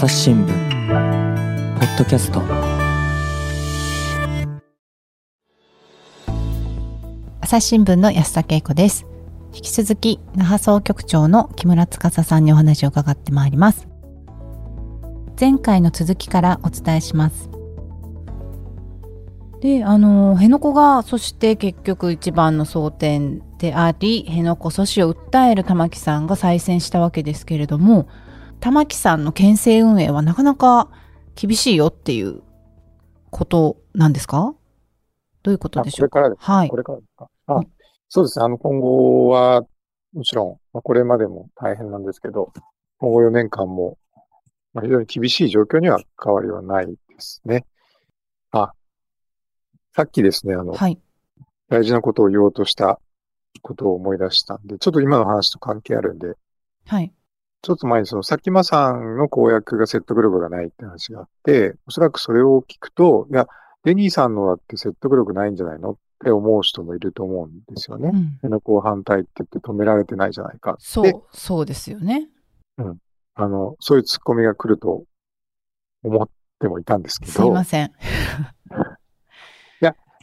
朝日新聞ポッドキャスト。朝日新聞の安田恵子です。引き続き那覇総局長の木村司さんにお話を伺ってまいります。前回の続きからお伝えします。であの辺野古がそして結局一番の争点であり辺野古阻止を訴える玉木さんが再選したわけですけれども玉木さんの県政運営はなかなか厳しいよっていうことなんですか？どういうことでしょう？かこれからですはい。これからですか？あ、そうですね。あの、今後は、もちろん、まあ、これまでも大変なんですけど、今後4年間も、まあ、非常に厳しい状況には変わりはないですね。あ、さっきですね、あの、はい。大事なことを言おうとしたことを思い出したんで、ちょっと今の話と関係あるんで、はい。ちょっと前にその、さきまさんの公約が説得力がないって話があって、おそらくそれを聞くと、いや、デニーさんのだって説得力ないんじゃないのって思う人もいると思うんですよね。うん、辺野古反対って言って止められてないじゃないか。そでう、そうですよね。あの、そういうツッコミが来ると思ってもいたんですけど。すいません。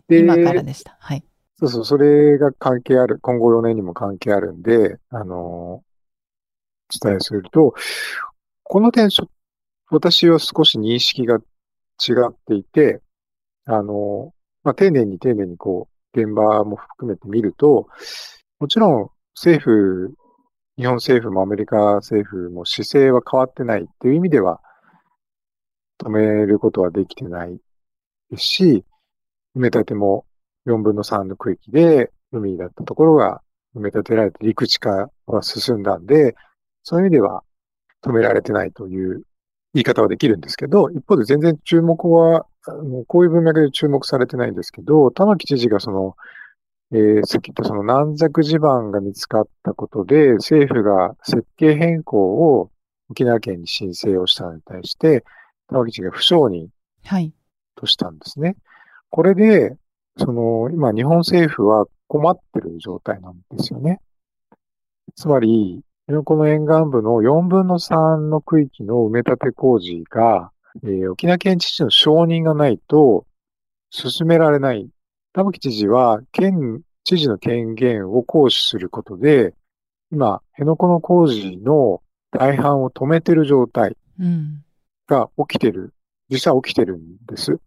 で今からでした。はい。そうそう、それが関係ある、今後4年にも関係あるんで、あの、お伝えすると、この点、私は少し認識が違っていて、あの、まあ、丁寧に丁寧にこう、現場も含めて見ると、もちろん政府、日本政府もアメリカ政府も姿勢は変わってないっていう意味では、止めることはできてないですし、埋め立ても4分の3の区域で海だったところが埋め立てられて陸地化は進んだんで、そういう意味では止められてないという言い方はできるんですけど、一方で全然注目は、こういう文脈で注目されてないんですけど、玉城知事がその、えー、さっき言ったその軟弱地盤が見つかったことで、政府が設計変更を沖縄県に申請をしたのに対して、玉城知事が不承認はい。としたんですね。これで、その、今日本政府は困ってる状態なんですよね。つまり、この沿岸部の4分の3の区域の埋め立て工事が、えー沖縄県知事の承認がないと進められない。玉城知事は県知事の権限を行使することで、今、辺野古の工事の大半を止めてる状態うん。が起きてる、実際起きてるんです。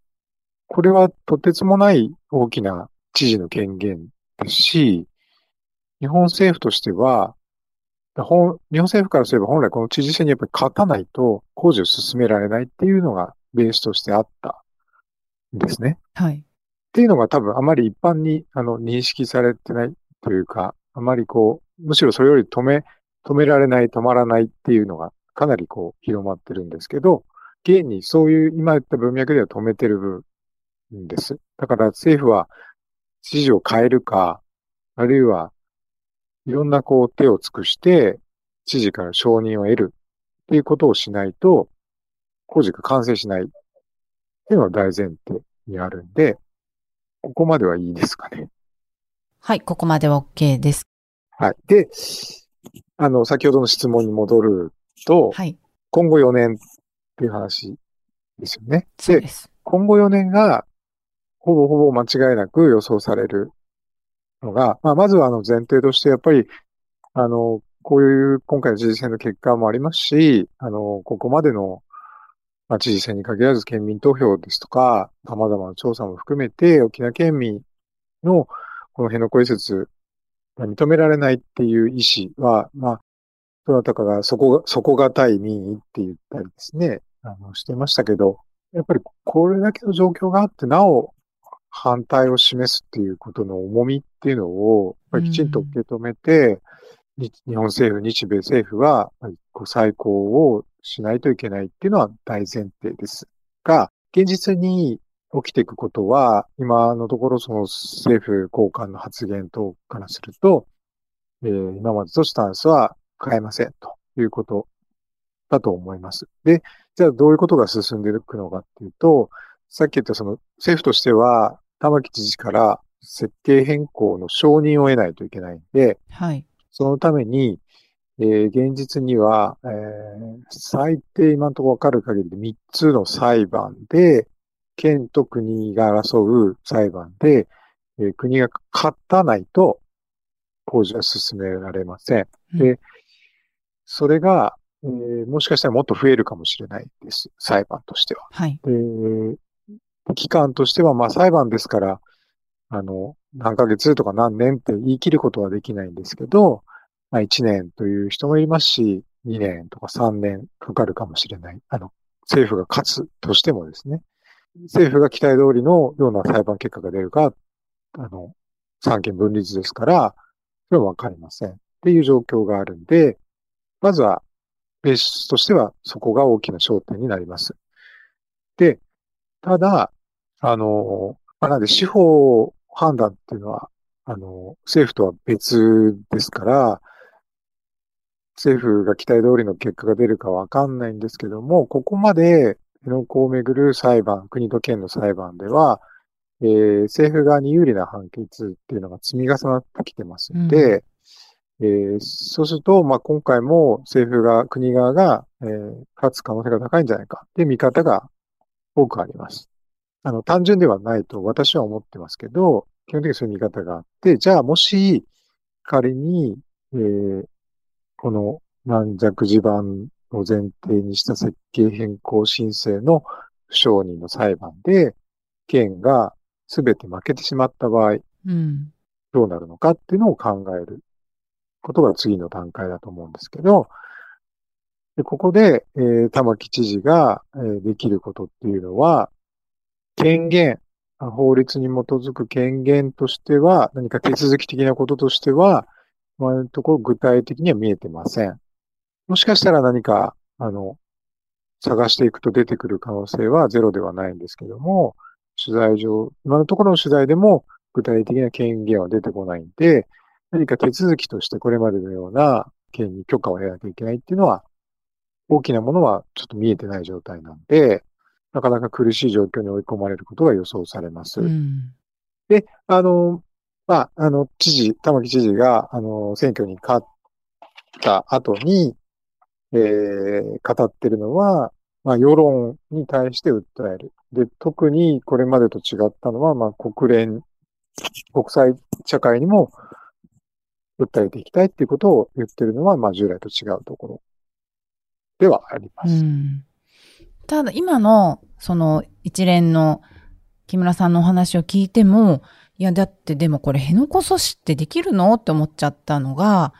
これはとてつもない大きな知事の権限ですし、日本政府としては、本日本政府からすれば本来この知事選にやっぱり勝たないと工事を進められないっていうのがベースとしてあったんですね。はい。っていうのが多分あまり一般にあの認識されてないというか、あまりこう、むしろそれより止め、止められない、止まらないっていうのがかなりこう広まってるんですけど、現にそういう今言った文脈では止めてる部分です。だから政府は指示を変えるか、あるいはいろんなこう手を尽くして知事から承認を得るっていうことをしないと工事が完成しないっていうのが大前提にあるんで、ここまではいいですかね。はい。ここまでは OK です。はい。で、あの、先ほどの質問に戻ると、はい。今後4年っていう話ですよね。でそうで、す。今後4年が、ほぼほぼ間違いなく予想されるのが、まあ、まずはあの前提として、やっぱり、あの、こういう今回の知事選の結果もありますし、あの、ここまでの、まあ、知事選に限らず県民投票ですとか、様々な調査も含めて、沖縄県民のこの辺野古移設が認められないっていう意思は、まあ、どなたかが底が、底堅い民意って言ったりですね、あの、してましたけど、やっぱりこれだけの状況があって、なお反対を示すっていうことの重みっていうのを、きちんと受け止めて、日日本政府、日米政府は、やっぱりこう再考をしないといけないっていうのは大前提ですが、現実に起きていくことは、今のところその政府高官の発言等からすると、えー今までとスタンスは変えませんということだと思います。で、じゃあどういうことが進んでいくのかっていうと、さっき言ったその政府としては、玉城知事から設計変更の承認を得ないといけないんで、はい。そのために、えー現実には、えー最低今のところわかる限りで3つの裁判で、県と国が争う裁判で、えー国が勝たないと工事は進められません。で、それが、えーもしかしたらもっと増えるかもしれないです。裁判としては。はい。で、期間としては、まあ裁判ですから、あの、何ヶ月とか何年って言い切ることはできないんですけど、まあ1年という人もいますし、2年とか3年かかるかもしれない。あの、政府が勝つとしてもですね。政府が期待通りのような裁判結果が出るか、あの、三権分立ですから、それはわかりません。っていう状況があるんで、まずは、ベースとしてはそこが大きな焦点になります。で、ただ、あの、まあ、なんで司法判断っていうのは、あの、政府とは別ですから、政府が期待通りの結果が出るかわかんないんですけども、ここまで辺野古をめぐる裁判、国と県の裁判では、えー政府側に有利な判決っていうのが積み重なってきてますんで、えーそうすると、まあ、今回も政府が、国側が、えー勝つ可能性が高いんじゃないかっていう見方が多くあります。あの、単純ではないと私は思ってますけど、基本的にそういう見方があって、じゃあもし仮に、えーこの軟弱地盤を前提にした設計変更申請の不承認の裁判で、県が全て負けてしまった場合、うん。どうなるのかっていうのを考えることが次の段階だと思うんですけど、でここで、えー玉城知事が、えーできることっていうのは、権限、法律に基づく権限としては、何か手続き的なこととしては、今のところ具体的には見えてません。もしかしたら何か、あの、探していくと出てくる可能性はゼロではないんですけども、取材上、今のところの取材でも具体的な権限は出てこないんで、何か手続きとしてこれまでのような県に許可を得なきゃいけないっていうのは、大きなものはちょっと見えてない状態なんで、なかなか苦しい状況に追い込まれることが予想されます。うん。で、あの、まあ、あの、知事、玉城知事が、あの、選挙に勝った後に、えー語ってるのは、まあ、世論に対して訴える。で、特にこれまでと違ったのは、まあ、国連、国際社会にも訴えていきたいっていうことを言ってるのは、まあ、従来と違うところではありまう。ん。ただ、今の、その一連の木村さんのお話を聞いても、いや、だってでもこれ、辺野古阻止ってできるのって思っちゃったのが、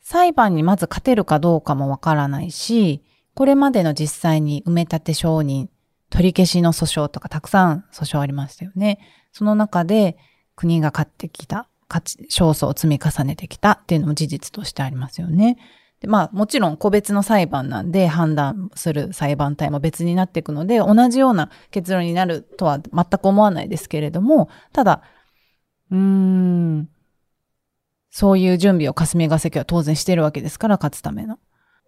裁判にまず勝てるかどうかもわからないし、これまでの実際に埋め立て承認、取り消しの訴訟とかたくさん訴訟ありましたよね。その中で国が勝ってきた、勝ち、勝訴を積み重ねてきたっていうのも事実としてありますよね。でまあもちろん個別の裁判なんで判断する裁判体も別になっていくので同じような結論になるとは全く思わないですけれども、ただ、うーん、そういう準備を霞が関は当然してるわけですから勝つための。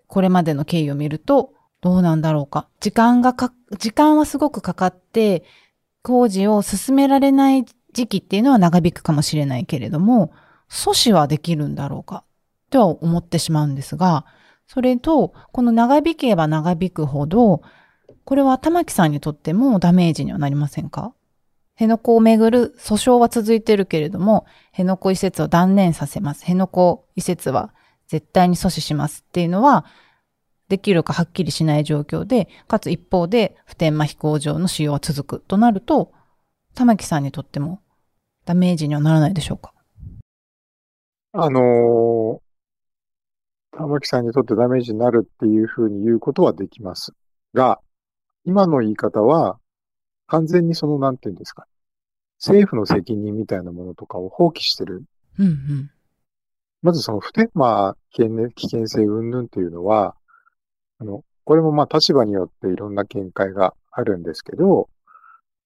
これまでの経緯を見るとどうなんだろうか。時間がか、時間はすごくかかって工事を進められない時期っていうのは長引くかもしれないけれども、阻止はできるんだろうか。とは思ってしまうんですが、それと、この長引けば長引くほど、これは玉木さんにとってもダメージにはなりませんか？辺野古をめぐる訴訟は続いてるけれども、辺野古移設を断念させます。辺野古移設は絶対に阻止します。っていうのは、できるかはっきりしない状況で、かつ一方で普天間飛行場の使用は続くとなると、玉木さんにとってもダメージにはならないでしょうか？あのー玉木さんにとってダメージになるっていうふうに言うことはできます。が、今の言い方は、完全にその、なんていうんですか、政府の責任みたいなものとかを放棄してる。うんうん。まずその普天間危険,、危険性云々っていうのは、あの、これもまあ立場によっていろんな見解があるんですけど、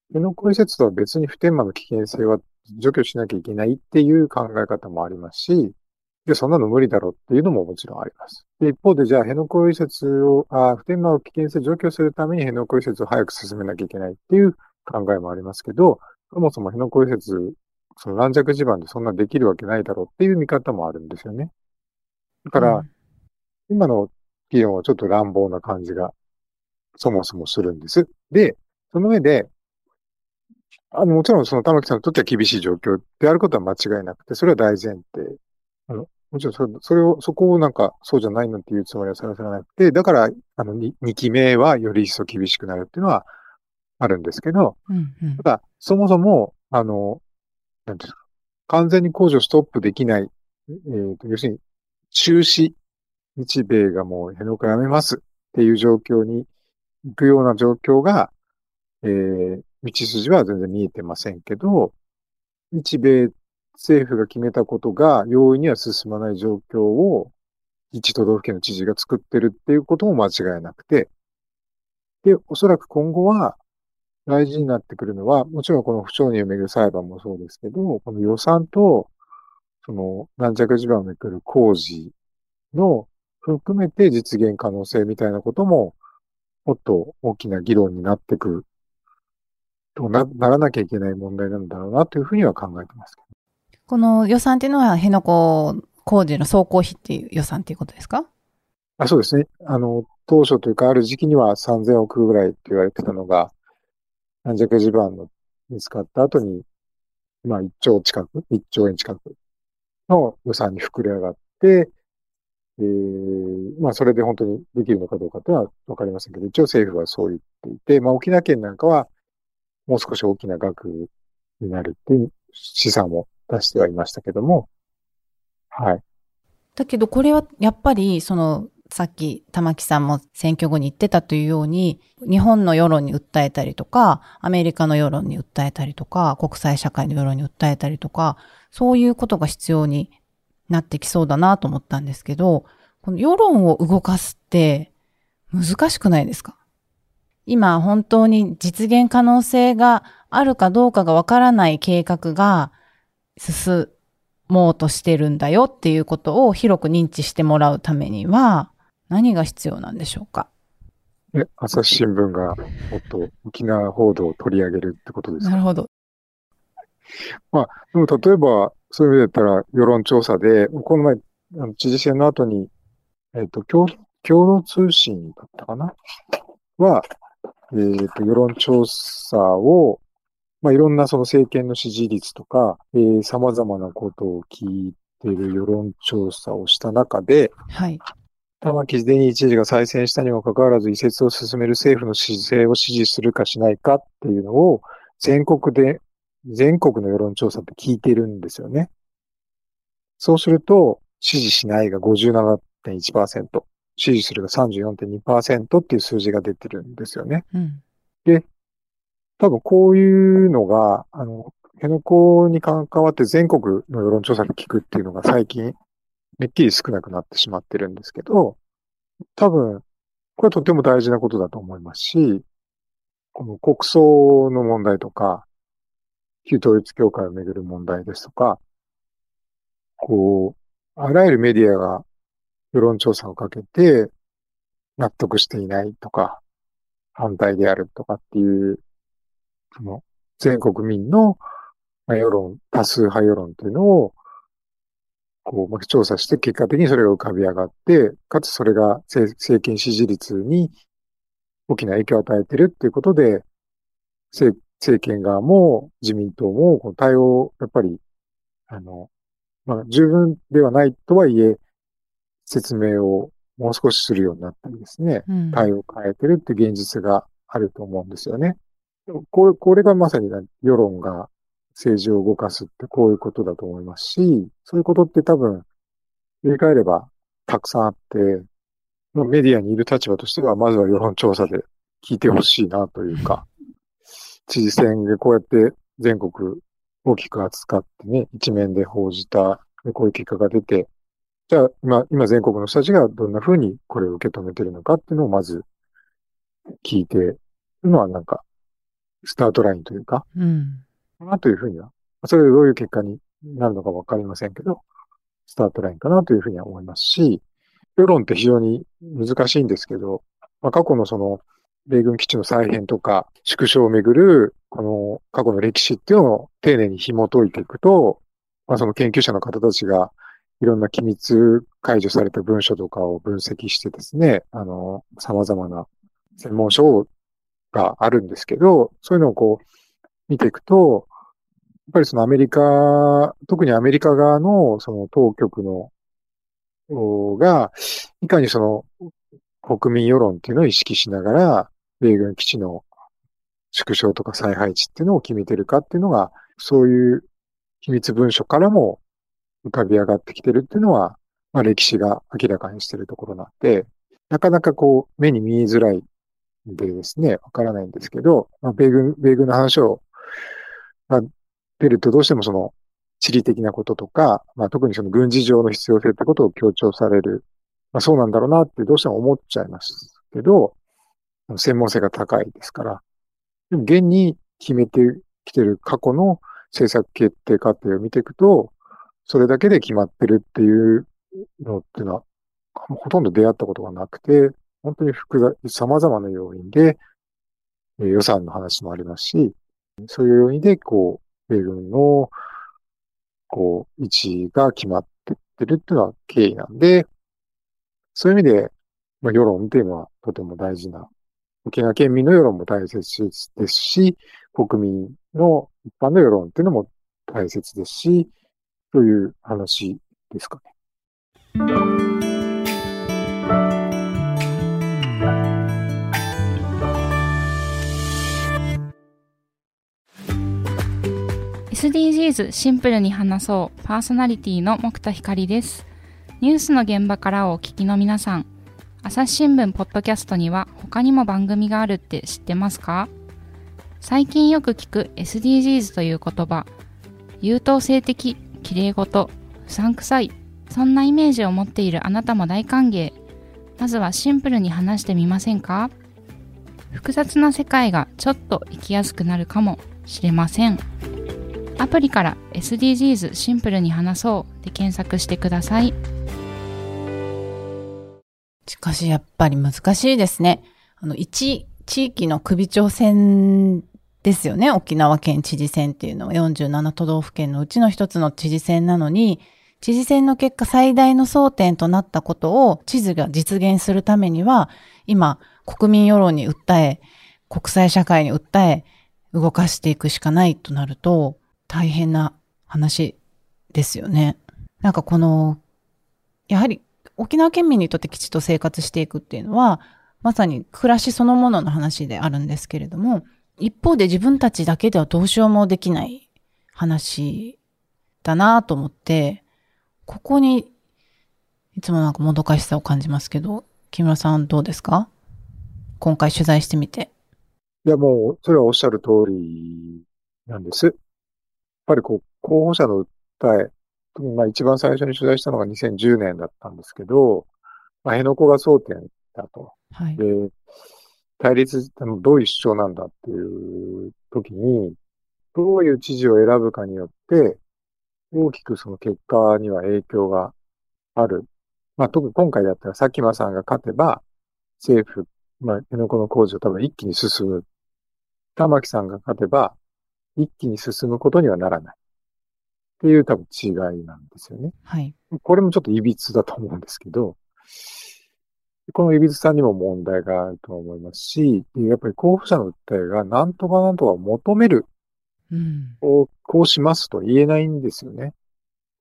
辺野古移設とは別に普天間の危険性は除去しなきゃいけないっていう考え方もありますし、で、そんなの無理だろうっていうのももちろんあります。で、一方でじゃあ辺野古移設を、あ普天間の危険性を除去するために辺野古移設を早く進めなきゃいけないっていう考えもありますけど、そもそも辺野古移設、その軟弱地盤でそんなできるわけないだろうっていう見方もあるんですよね。だから、うん今の議論はちょっと乱暴な感じがそもそもするんです。で、その上で、あの、もちろんその玉木さんにとっては厳しい状況であることは間違いなくて、それは大前提。あの、もちろんそれ、それを、そこをなんか、そうじゃないのっていうつもりはさらさらなくて、だから、あの、2, 2期目はより一層厳しくなるっていうのはあるんですけど、うんうん。ただ、そもそも、あの、なんていうんですか、完全に工事をストップできない、えーと、要するに、中止、日米がもう辺野古やめますっていう状況に行くような状況が、えー、道筋は全然見えてませんけど、日米政府が決めたことが容易には進まない状況を一都道府県の知事が作ってるっていうことも間違いなくて、で、おそらく今後は大事になってくるのは、もちろんこの不承認をめぐる裁判もそうですけど、この予算と、その軟弱地盤をめくる工事の含めて実現可能性みたいなことも、もっと大きな議論になってくるとな、ならなきゃいけない問題なんだろうなというふうには考えてますけどこの予算っていうのは、辺野古工事の総工費っていう予算っていうことですか？あ、そうですね。あの、当初というかある時期には3000億ぐらいって言われてたのが、軟弱地盤の見つかった後に、まあ1兆近く、1兆円近くの予算に膨れ上がって、えー、まあそれで本当にできるのかどうかっていうのはわかりませんけど、一応政府はそう言っていて、まあ沖縄県なんかはもう少し大きな額になるっていう試算も出してはいましたけども、はい。だけどこれはやっぱりそのさっき玉木さんも選挙後に言ってたというように日本の世論に訴えたりとかアメリカの世論に訴えたりとか国際社会の世論に訴えたりとかそういうことが必要になってきそうだなと思ったんですけどこの世論を動かすって難しくないですか？今本当に実現可能性があるかどうかがわからない計画が進もうとしてるんだよっていうことを広く認知してもらうためには何が必要なんでしょうか？え、朝日新聞がもっと沖縄報道を取り上げるってことですか？なるほど。でも例えば、そういう意味だったら世論調査で、この前、あの知事選の後に、えっ、と、共、共同通信だったかな？は、えっ、と、世論調査を、まあ、いろんなその政権の支持率とか、えー、様々なことを聞いている世論調査をした中で、はい。玉城デニー知事が再選したにもかかわらず移設を進める政府の姿勢を支持するかしないかっていうのを全国で、全国の世論調査って聞いてるんですよね。そうすると、支持しないが57.1%、支持するが34.2%っていう数字が出てるんですよね。うん。多分こういうのが、あの、辺野古に関わって全国の世論調査で聞くっていうのが最近、めっきり少なくなってしまってるんですけど、多分、これはとても大事なことだと思いますし、この国葬の問題とか、旧統一教会をめぐる問題ですとか、こう、あらゆるメディアが世論調査をかけて納得していないとか、反対であるとかっていうその全国民のまあ世論、多数派世論というのを、こう、まあ調査して結果的にそれが浮かび上がって、かつそれが政政権支持率に大きな影響を与えてるっていうことで、政政権側も自民党もこの対応をやっぱり、あの、まあ十分ではないとはいえ、説明をもう少しするようになったりですね。うん。対応を変えてるって現実があると思うんですよね。でもこれ、これがまさに世論が政治を動かすってこういうことだと思いますし、そういうことって多分、振り返ればたくさんあって、メディアにいる立場としては、まずは世論調査で聞いてほしいなというか、知事選でこうやって全国大きく扱ってね、一面で報じた、こういう結果が出て、じゃあ今、今全国の人たちがどんな風にこれを受け止めてるのかっていうのをまず聞いてるのはなんか、スタートラインというか、うん。かなというふうには、それでどういう結果になるのかわかりませんけど、スタートラインかなというふうには思いますし、世論って非常に難しいんですけど、まあ、過去のその、米軍基地の再編とか、縮小をめぐる、この過去の歴史っていうのを丁寧に紐解いていくと、まあ、その研究者の方たちがいろんな機密解除された文書とかを分析してですね、あの、様々な専門書があるんですけど、そういうのをこう、見ていくと、やっぱりそのアメリカ、特にアメリカ側のその当局の、が、いかにその国民世論っていうのを意識しながら、米軍基地の縮小とか再配置っていうのを決めてるかっていうのが、そういう秘密文書からも浮かび上がってきてるっていうのは、まあ歴史が明らかにしてるところなんで、なかなかこう、目に見えづらいでですね、わからないんですけど、まあ、米軍、米軍の話を、まあ、出るとどうしてもその、地理的なこととか、まあ、特にその軍事上の必要性ってことを強調される。まあ、そうなんだろうなってどうしても思っちゃいますけど、専門性が高いですから。でも現に決めてきてる過去の政策決定過程を見ていくと、それだけで決まってるっていうのっていうのは、ほとんど出会ったことがなくて、本当に複雑、様々な要因で、え予算の話もありますし、そういう要因で、こう、米軍の、こう、位置が決まってってるっていうのは経緯なんで、そういう意味で、まあ、世論っていうのはとても大事な、沖縄県民の世論も大切ですし、国民の一般の世論っていうのも大切ですし、という話ですかね。SDGs シンプルに話そう。パーソナリティの木田光です。ニュースの現場からお聞きの皆さん、朝日新聞ポッドキャストには他にも番組があるって知ってますか？最近よく聞く SDGs という言葉、優等生的、綺麗事、うさんくさい、そんなイメージを持っているあなたも大歓迎。まずはシンプルに話してみませんか？複雑な世界がちょっと生きやすくなるかもしれません。アプリから SDGs シンプルに話そうで検索してください。しかしやっぱり難しいですね。あの、一地域の首長選ですよね。沖縄県知事選っていうのは47都道府県のうちの一つの知事選なのに、知事選の結果最大の争点となったことを地図が実現するためには、今、国民世論に訴え、国際社会に訴え、動かしていくしかないとなると、大変な話ですよね。なんかこの、やはり沖縄県民にとってきちっと生活していくっていうのは、まさに暮らしそのものの話であるんですけれども、一方で自分たちだけではどうしようもできない話だなと思って、ここにいつもなんかもどかしさを感じますけど、木村さんどうですか？今回取材してみて。いやもう、それはおっしゃる通りなんです。ぱりこう、候補者の訴え、特にまあ一番最初に取材したのが2010年だったんですけど、まあ、辺野古が争点だと。はい、で、対立、どういう主張なんだっていう時に、どういう知事を選ぶかによって、大きくその結果には影響がある。まあ、特に今回だったら佐喜真さんが勝てば、政府、まあ、辺野古の工事を多分一気に進む。玉木さんが勝てば、一気に進むことにはならない。っていう多分違いなんですよね。はい。これもちょっと歪とだと思うんですけど、この歪さんにも問題があると思いますし、やっぱり候補者の訴えが何とか何とか求める、うん、こうしますと言えないんですよね。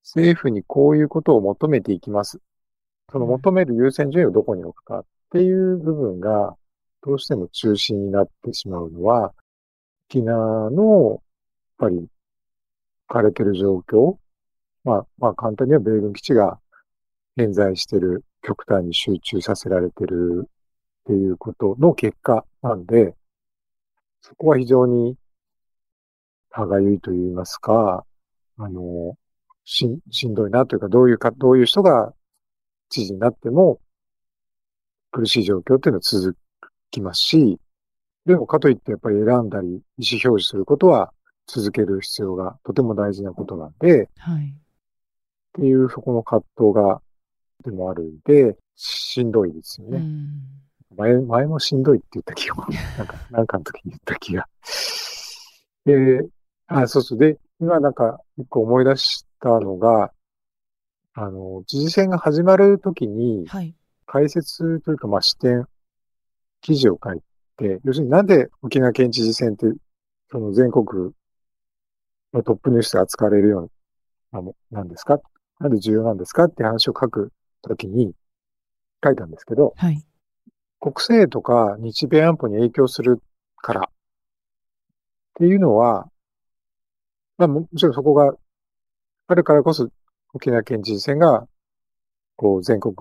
政府にこういうことを求めていきます。その求める優先順位をどこに置くかっていう部分がどうしても中心になってしまうのは、沖縄のっぱり枯れてる状況、まあ、まあ簡単には米軍基地が現在してる極端に集中させられてるっていうことの結果なんで、そこは非常に歯がゆいと言いますか、あの、し、しんどいなというか、どういうか、どういう人が知事になっても苦しい状況っていうのは続きますし、でもかといってやっぱり選んだり意思表示することは続ける必要がとても大事なことなんで、はい。っていうそこの葛藤がでもあるんで、しんどいですよね。前、前もしんどいって言った気が、なんか、なんかの時に言った気が。で、あ、そうそう。で、今なんか一個思い出したのが、あの、知事選が始まるときに、はい。解説というか、まあ、視点、記事を書いて、要するになんで沖縄県知事選って、その全国のトップニュースで扱われるようなもなんですか？なんで重要なんですか？って話を書くときに書いたんですけど、はい。国政とか日米安保に影響するからっていうのは、まあももちろんそこがあるからこそ沖縄県知事選が、こう全国、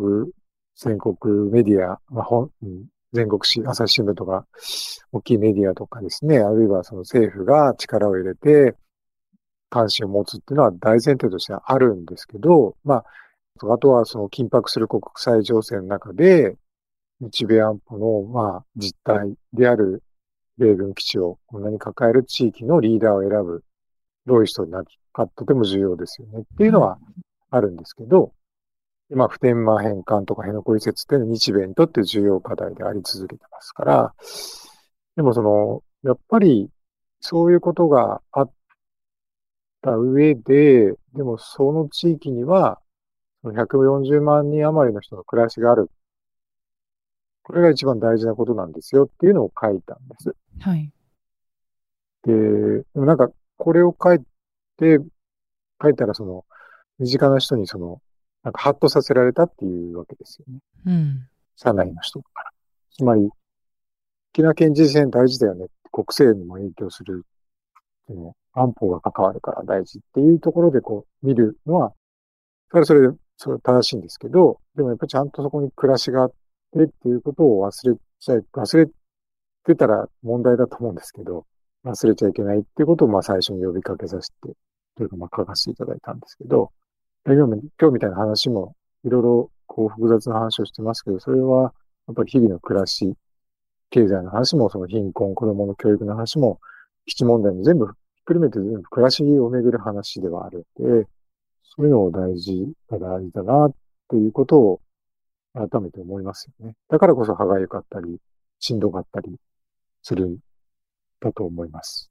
全国メディア、まあ、本、うん全国紙、朝日新聞とか、大きいメディアとかですね、あるいはその政府が力を入れて関心を持つっていうのは大前提としてはあるんですけど、まあ、あとはその緊迫する国際情勢の中で、日米安保の、まあ、実態である米軍基地をこんなに抱える地域のリーダーを選ぶ、どういう人になるかとても重要ですよねっていうのはあるんですけど、今、普天間返還とか辺野古移設っていうのは日米にとって重要課題であり続けてますから、でもその、やっぱりそういうことがあった上で、でもその地域には、その140万人余りの人の暮らしがある。これが一番大事なことなんですよっていうのを書いたんです。はい。で、でもなんか、これを書いて、書いたらその、身近な人にその、なんかハッとさせられたっていうわけですよね。うん。社内の人から。つまり、沖縄県知事選大事だよね。国政にも影響する。でも安保が関わるから大事っていうところでこう見るのは、それはそれで、それ正しいんですけど、でもやっぱりちゃんとそこに暮らしがあってっていうことを忘れちゃい、忘れてたら問題だと思うんですけど、忘れちゃいけないっていうことをまあ最初に呼びかけさせて、というかまあ書かせていただいたんですけど、今今日みたいな話もいろいろこう複雑な話をしてますけど、それはやっぱり日々の暮らし、経済の話もその貧困、子供の教育の話も、基地問題も全部くるめて全部暮らしをめぐる話ではあるので、そういうのを大事だ、大事だなっていうことを改めて思いますよね。だからこそ歯がゆかったり、しんどかったりするんだと思います。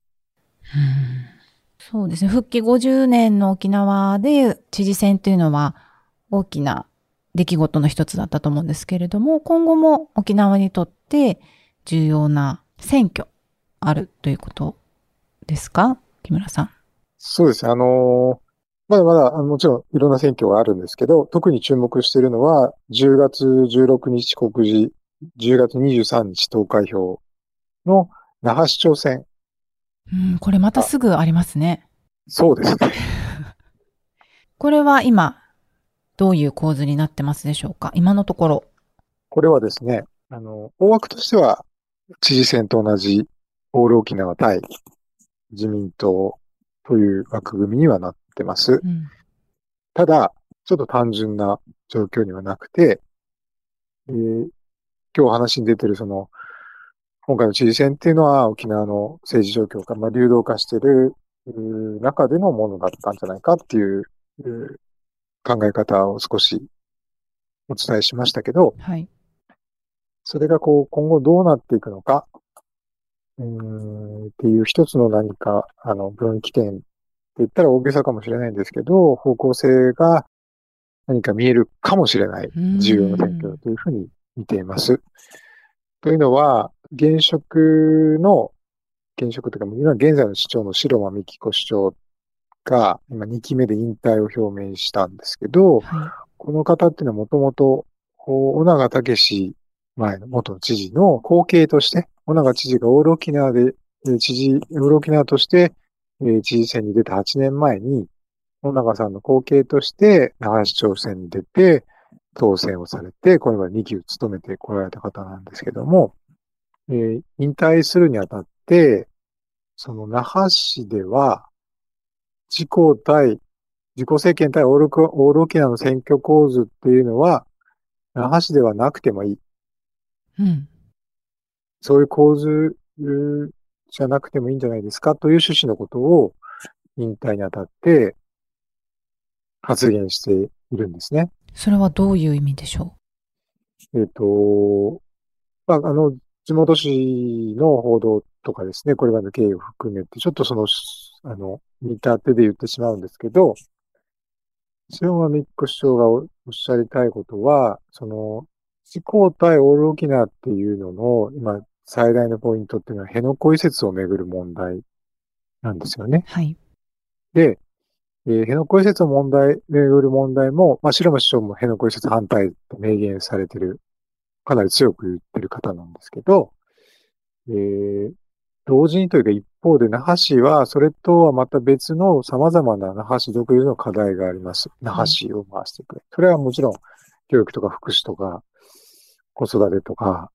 そうですね。復帰50年の沖縄で知事選というのは大きな出来事の一つだったと思うんですけれども、今後も沖縄にとって重要な選挙あるということですか？木村さん。そうですね。あのーまだまだ、もちろんいろんな選挙があるんですけど、特に注目しているのは、10月16日告示、10月23日投開票の那覇市長選。うん、これまたすぐありますね。そうですね。これは今、どういう構図になってますでしょうか？今のところ。これはですね、あの、大枠としては、知事選と同じオール沖縄対自民党という枠組みにはなってます。うん。ただ、ちょっと単純な状況にはなくて、えー今日話に出てるその、今回の知事選っていうのは沖縄の政治状況が、まあ、流動化している中でのものだったんじゃないかっていう考え方を少しお伝えしましたけど、はい。それがこう今後どうなっていくのか、うーんっていう一つの何か、あの、分岐点って言ったら大げさかもしれないんですけど、方向性が何か見えるかもしれないうん重要な選挙だというふうに見ています。というのは、現職の、現職というか、今現在の市長の白間美希子市長が、今2期目で引退を表明したんですけど、はこの方っていうのはもともと、小長武史前の元知事の後継として、小長知事がオール沖縄で、知事、オール沖縄として、え知事選に出た8年前に、小長さんの後継として、那覇市長選に出て、当選をされて、これまで2期を務めてこられた方なんですけども、えー引退するにあたって、その那覇市では、自公対自己政権対オールオール沖縄の選挙構図っていうのは、那覇市ではなくてもい。い。うん。そういう構図うーじゃなくてもいいんじゃないですかという趣旨のことを引退にあたって発言しているんですね。それはどういう意味でしょえっ、と、まあ、あの、地元紙の報道とかですね、これまでの経緯を含めて、ちょっとその、あの、見立てで言ってしまうんですけど、塩間美っ子市長がおっしゃりたいことは、その、自公対オール沖縄っていうのの、今、最大のポイントっていうのは、辺野古移設をめぐる問題なんですよね。はい。で、えー辺野古移設の問題、めぐる問題も、まあ、白間市長も辺野古移設反対って明言されてる、かなり強く言ってる方なんですけど、えー同時にというか一方で那覇市は、それとはまた別の様々な那覇市独自の課題があります。那覇市を回していく。それはもちろん、教育とか福祉とか、子育てとか、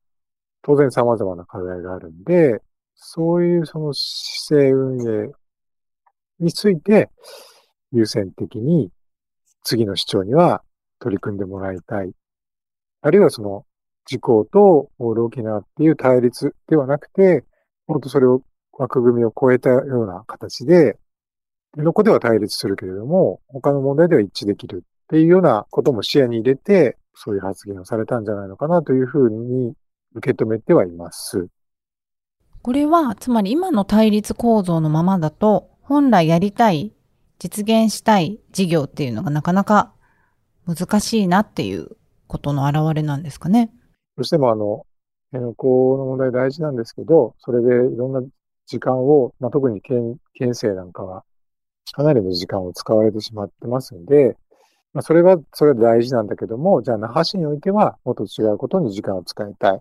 当然様々な課題があるんで、そういうその市政運営について、優先的に次の市長には取り組んでもらいたい。あるいはその、自公とオール沖縄っていう対立ではなくて、もっとそれを枠組みを超えたような形で、辺野古では対立するけれども、他の問題では一致できるっていうようなことも視野に入れて、そういう発言をされたんじゃないのかなというふうに受け止めてはいます。これは、つまり今の対立構造のままだと、本来やりたい、実現したい事業っていうのがなかなか難しいなっていうことの表れなんですかね。どうしてもあの、辺野古の問題大事なんですけど、それでいろんな時間を、まあ、特に県、県政なんかは、かなりの時間を使われてしまってますんで、まあ、それは、それは大事なんだけども、じゃあ那覇市においては、もっと違うことに時間を使いたい。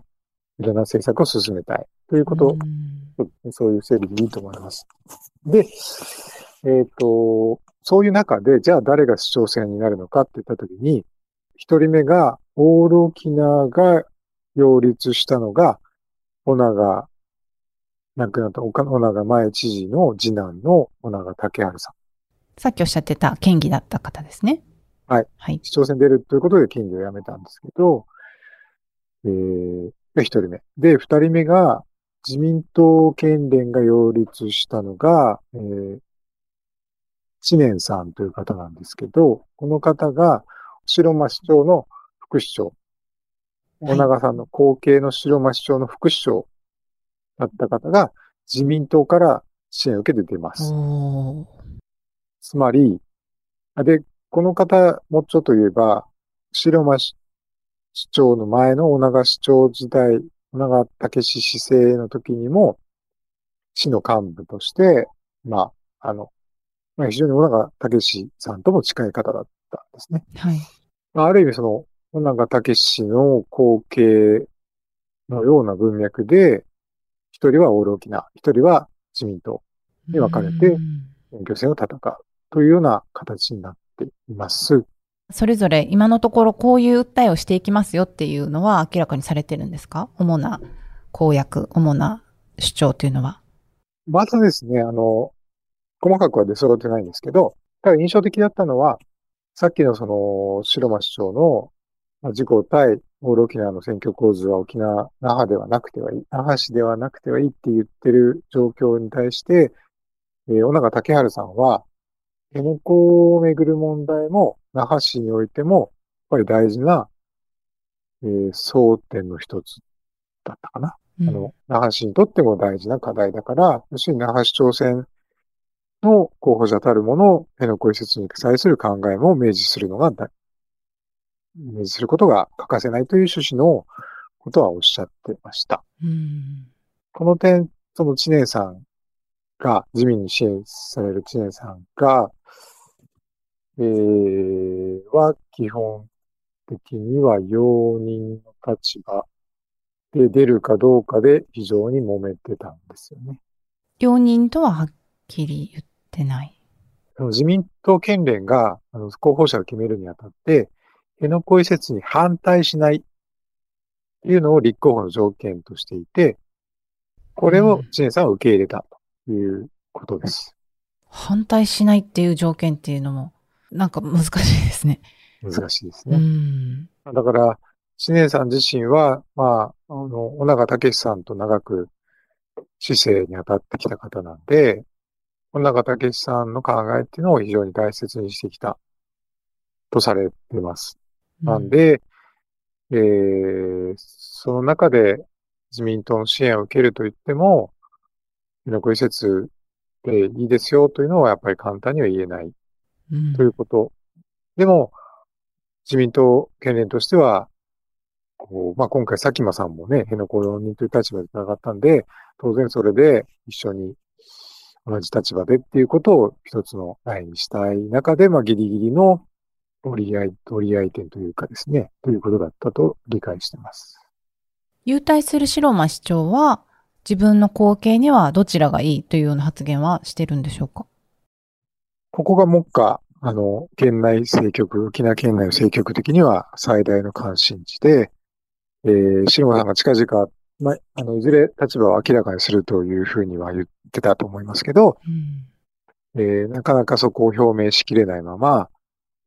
いろんな政策を進めたい。ということうんそういう整理でいいと思います。で、えっ、と、そういう中で、じゃあ誰が市長選になるのかって言ったときに、一人目が、オール沖縄が擁立したのが、小長、亡くなった岡小長前知事の次男の小長竹春さん。さっきおっしゃってた県議だった方ですね。はい。はい。市長選出るということで県議を辞めたんですけど、えー、が一人目。で、二人目が、自民党県連が擁立したのが、えー、知念さんという方なんですけど、この方が、白間市長の副市長。はい小長さんの後継の白間市長の副市長だった方が、自民党から支援を受けて出ます。つまり、あで、この方、もうちょっと言えば、白間市市長の前の小長市長時代、小長武史市政の時にも、市の幹部として、まあ、あの、まあ、非常に小長武史さんとも近い方だったんですね。はい。まあ、ある意味その、小長武史の後継のような文脈で、一人はオール沖縄、一人は自民党、に分かれてうん選挙戦を戦うというような形になっています。それぞれ今のところこういう訴えをしていきますよっていうのは明らかにされてるんですか？主な公約、主な主張というのは。まだですね、あの、細かくは出揃ってないんですけど、ただ印象的だったのは、さっきのその、白間市長の、まあ、自公対オール沖縄の選挙構図は沖縄、那覇ではなくてはいい、那覇市ではなくてはいいって言ってる状況に対して、えー、小長竹春さんは、辺野古をめぐる問題も、那覇市においても、やっぱり大事な、えー争点の一つだったかな。うんあの、那覇市にとっても大事な課題だから、要するに那覇市長選の候補者たるものを辺野古移設に際する考えも明示するのがだ、明示することが欠かせないという趣旨のことはおっしゃってました。うんこの点、その知念さんが、自民に支援される知念さんが、えー、は基本的には容認の立場で出るかどうかで非常に揉めてたんですよね。両人とははっきり言ってない。自民党県連があの候補者を決めるにあたって、辺野古移設に反対しないっていうのを立候補の条件としていて、これを知念さんは受け入れたということです。反対しないっていう条件っていうのも、なんか難しいですね。難しいですうね。ん。だから、知念さん自身は、まあ、あの、小長武さんと長く市政に当たってきた方なんで、小長武さんの考えっていうのを非常に大切にしてきたとされてます。なんで、えー、その中で自民党の支援を受けると言っても、辺野古移設でいいですよというのはやっぱり簡単には言えないうん、ということ。でも、自民党県連としては、こうまあ、今回佐喜真さんもね、辺野古容認という立場で戦ったんで、当然それで一緒に同じ立場でっていうことを一つのラインにしたい中で、まあ、ギリギリの折り合い、折り合い点というかですね、ということだったと理解しています。優待する白間市長は、自分の後継にはどちらがいいというような発言はしてるんでしょうか？ここが目下、あの、県内政局、沖縄県内の政局的には最大の関心事で、えー、白間さんが近々、ま、あの、いずれ立場を明らかにするというふうには言ってたと思いますけど、うん、えー、なかなかそこを表明しきれないまま、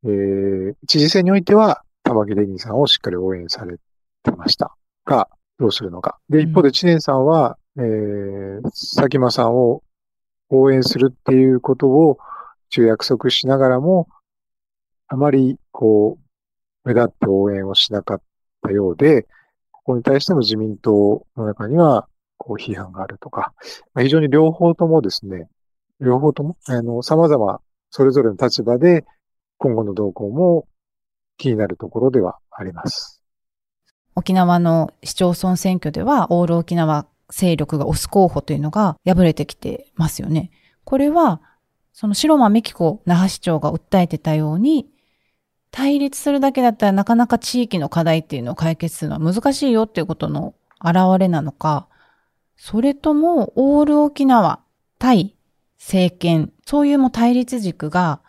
えー、知事選においては、玉城デニーさんをしっかり応援されてました。が、どうするのか。で、一方で知念さんは、えー、佐喜真さんを応援するっていうことを一応約束しながらも、あまり、こう、目立って応援をしなかったようで、ここに対しても自民党の中には、こう、批判があるとか、まあ、非常に両方ともですね、両方とも、あの、様々、それぞれの立場で、今後の動向も気になるところではあります。沖縄の市町村選挙では、オール沖縄勢力が推す候補というのが敗れてきてますよね。これは、その白間美希子那覇市長が訴えてたように、対立するだけだったらなかなか地域の課題っていうのを解決するのは難しいよっていうことの表れなのか、それともオール沖縄対政権、そういうもう対立軸が、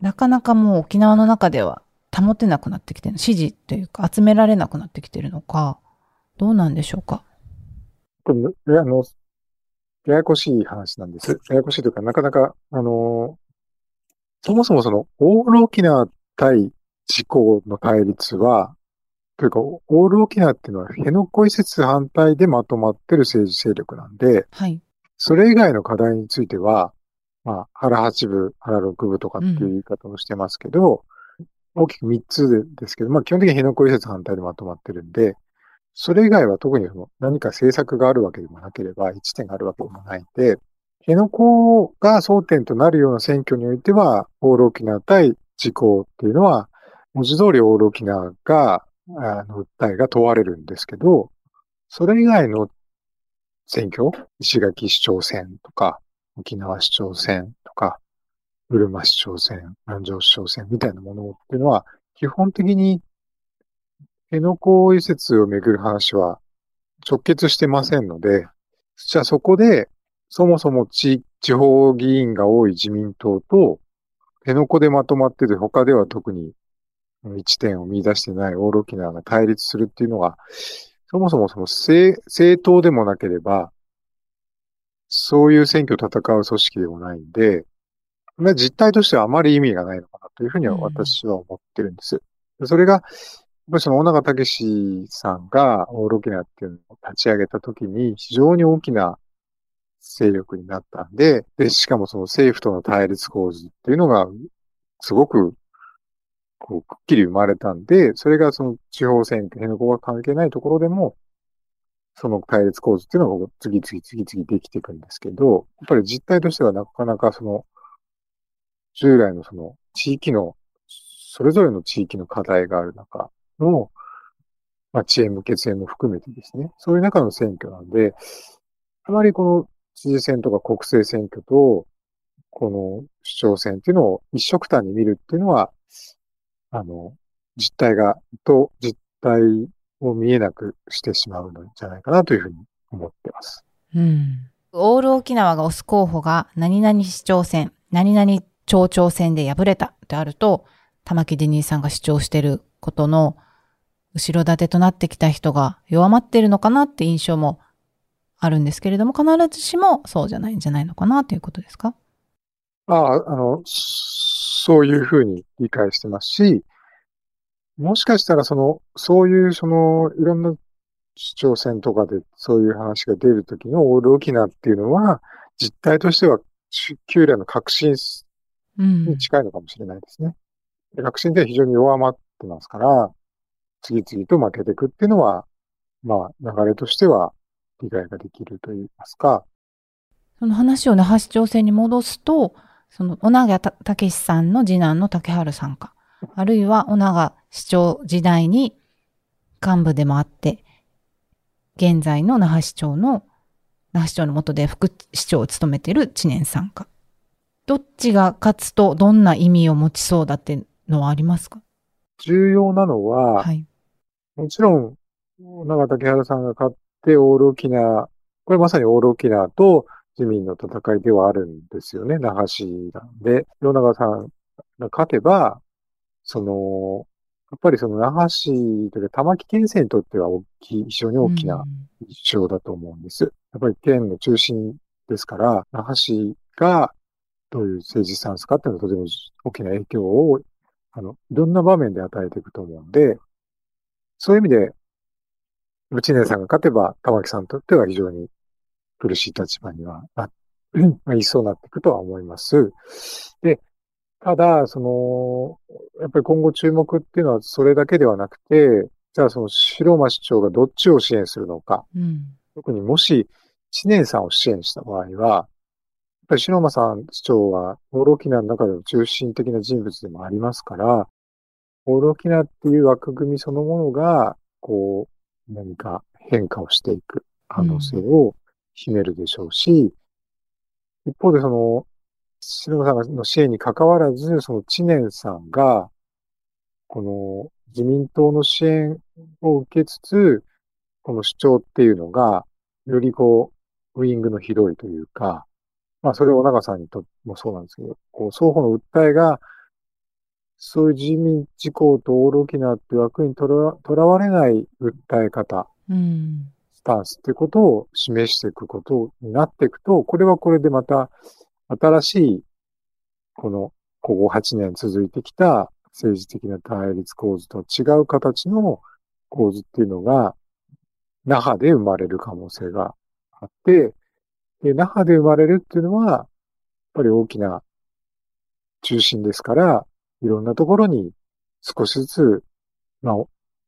なかなかもう沖縄の中では保てなくなってきてる、支持というか集められなくなってきてるのか、どうなんでしょうか？あの、ややこしい話なんです。ややこしいというか、なかなか、あの、そもそもその、オール沖縄対自公の対立は、というか、オール沖縄っていうのは、辺野古移設反対でまとまってる政治勢力なんで、はい。それ以外の課題については、まあ、原八部、原六部とかっていう言い方をしてますけど、大きく3つでですけど、まあ基本的に辺野古移設反対でまとまってるんで、それ以外は特にその何か政策があるわけでもなければ、一点があるわけでもないんで、辺野古が争点となるような選挙においては、オール沖縄対自公っていうのは、文字通りオール沖縄が、あの、訴えが問われるんですけど、それ以外の選挙、石垣市長選とか、沖縄市長選とか、うるま市長選、南城市長選みたいなものっていうのは、基本的に辺野古移設をめぐる話は直結してませんので、じゃあそこで、そもそも地地方議員が多い自民党と、辺野古でまとまってて他では特に一点を見出してないオール沖縄が対立するっていうのが、そもそもその政政党でもなければ、そういう選挙を戦う組織でもないんで、まあ実態としてはあまり意味がないのかなというふうには私は思ってるんです。でそれが、やっぱりその小長武史さんがオール沖縄っていうのを立ち上げたときに非常に大きな勢力になったんで、で、しかもその政府との対立構図っていうのがすごくこう、くっきり生まれたんで、それがその地方選挙、辺野古が関係ないところでも、その対立構図っていうのが次々次々できていくんですけど、やっぱり実態としてはなかなかその、従来のその地域の、それぞれの地域の課題がある中の、まあ、知恵向け性も含めてですね、そういう中の選挙なんで、あまりこの知事選とか国政選挙と、この市長選っていうのを一色単に見るっていうのは、あの、実態が、と実態を見えなくしてしまうのじゃないかなというふうに思ってます。うん。オール沖縄が推す候補が何々市長選、何々町長選で敗れたってあると、玉城デニーさんが主張してることの後ろ盾となってきた人が弱まってるのかなって印象もあるんですけれども、必ずしもそうじゃないんじゃないのかなということですか？ああ、あの、そういうふうに理解してますし、もしかしたらその、そういうその、いろんな市長選とかでそういう話が出るときのオール沖縄っていうのは、実態としては、旧来の革新うんに。近いのかもしれないですね。で革新では非常に弱まってますから、次々と負けていくっていうのは、まあ、流れとしては理解ができると言いますか、その話を那覇市長選に戻すと、その、小長武さんの次男の竹春さんか。あるいは小長市長時代に幹部でもあって、現在の那覇市長の、那覇市長の下で副市長を務めている知念さんか。どっちが勝つとどんな意味を持ちそうだってのはありますか？重要なのは、はい。もちろん、長竹原さんが勝ってオール沖縄、これまさにオール沖縄と自民の戦いではあるんですよね、那覇市なんで。与永さんが勝てば、その、やっぱりその那覇市というか玉城県政にとっては大きい、非常に大きなうん一勝だと思うんです。やっぱり県の中心ですから、那覇市がどういう政治スタンスかっていうのはとても大きな影響を、あの、いろんな場面で与えていくと思うんで、そういう意味で、内根さんが勝てば、玉木さんにとっては非常に苦しい立場にはな、まあ、いそうなっていくとは思います。で、ただ、その、やっぱり今後注目っていうのはそれだけではなくて、じゃあその白馬市長がどっちを支援するのか。うん。特にもし、知念さんを支援した場合は、やっぱり白馬さん市長は、オール沖縄の中でも中心的な人物でもありますから、オール沖縄っていう枠組みそのものが、こう、何か変化をしていく可能性を秘めるでしょうし、一方でその、白馬さんの支援に関わらず、その知念さんが、この自民党の支援を受けつつ、この主張っていうのが、よりこう、ウイングの広いというか、まあそれを長さんにとってもそうなんですけど、こう、双方の訴えが、そういう自民自公とオール沖縄って枠にとらわれない訴え方、うん。スタンスってことを示していくことになっていくと、これはこれでまた新しい、この、ここ8年続いてきた政治的な対立構図と違う形の構図っていうのが、那覇で生まれる可能性があって、で、那覇で生まれるっていうのは、やっぱり大きな中心ですから、いろんなところに少しずつ、まあ、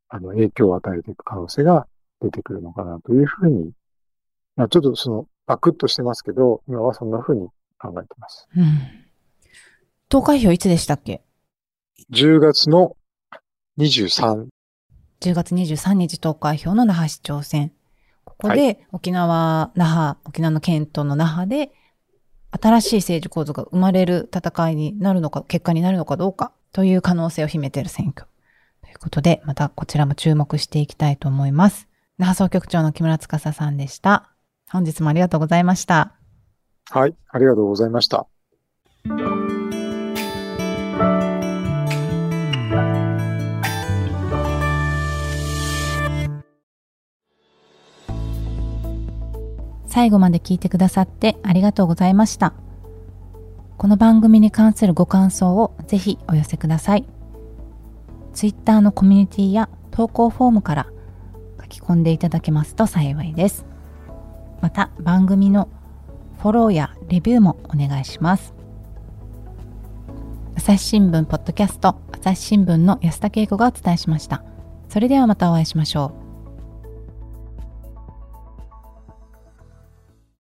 あの、影響を与えていく可能性が出てくるのかなというふうに、まあ、ちょっとその、バクッとしてますけど、今はそんなふうに考えてます。うん。投開票いつでしたっけ？10月の23、10月23日投開票の那覇市長選。ここで沖縄、那覇、沖縄の県都の那覇で新しい政治構造が生まれる戦いになるのか、結果になるのかどうかという可能性を秘めている選挙。ということで、またこちらも注目していきたいと思います。那覇総局長の木村司さんでした。本日もありがとうございました。はい、ありがとうございました。最後まで聞いてくださってありがとうございました。この番組に関するご感想をぜひお寄せください。Twitter のコミュニティや投稿フォームから書き込んでいただけますと幸いです。また番組のフォローやレビューもお願いします。朝日新聞ポッドキャスト朝日新聞の安田恵子がお伝えしました。それではまたお会いしましょう。